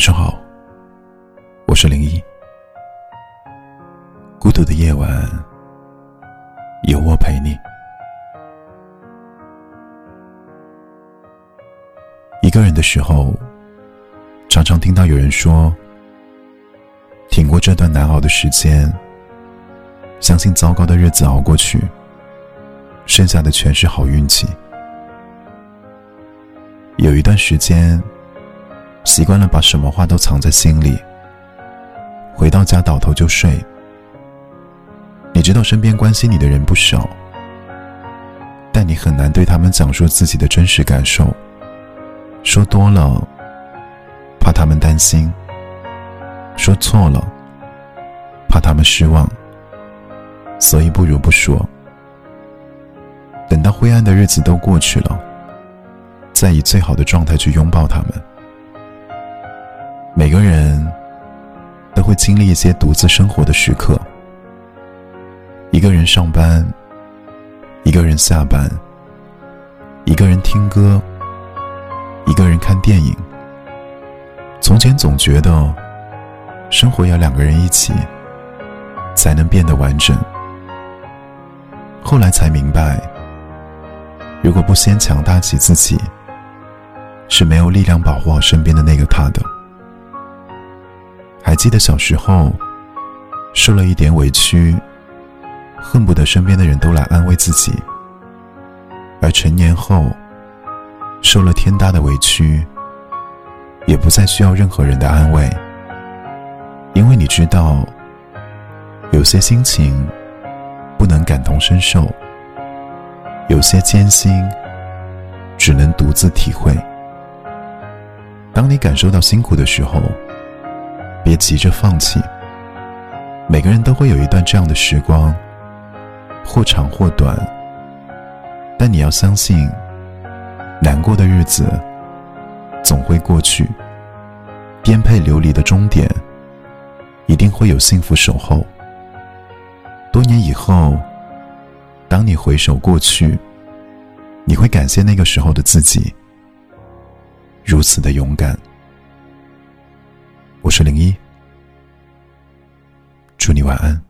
晚上好，我是零一。孤独的夜晚，有我陪你。一个人的时候，常常听到有人说：“挺过这段难熬的时间，相信糟糕的日子熬过去，剩下的全是好运气。”有一段时间。习惯了把什么话都藏在心里，回到家倒头就睡。你知道身边关心你的人不少，但你很难对他们讲述自己的真实感受。说多了，怕他们担心；说错了，怕他们失望。所以不如不说。等到灰暗的日子都过去了，再以最好的状态去拥抱他们。每个人都会经历一些独自生活的时刻，一个人上班，一个人下班，一个人听歌，一个人看电影。从前总觉得生活要两个人一起才能变得完整，后来才明白，如果不先强大起自己，是没有力量保护好身边的那个他的。还记得小时候，受了一点委屈，恨不得身边的人都来安慰自己；而成年后，受了天大的委屈，也不再需要任何人的安慰，因为你知道，有些心情不能感同身受，有些艰辛只能独自体会。当你感受到辛苦的时候，别急着放弃。每个人都会有一段这样的时光，或长或短。但你要相信，难过的日子总会过去。颠沛流离的终点，一定会有幸福守候。多年以后，当你回首过去，你会感谢那个时候的自己，如此的勇敢。我是零一，祝你晚安。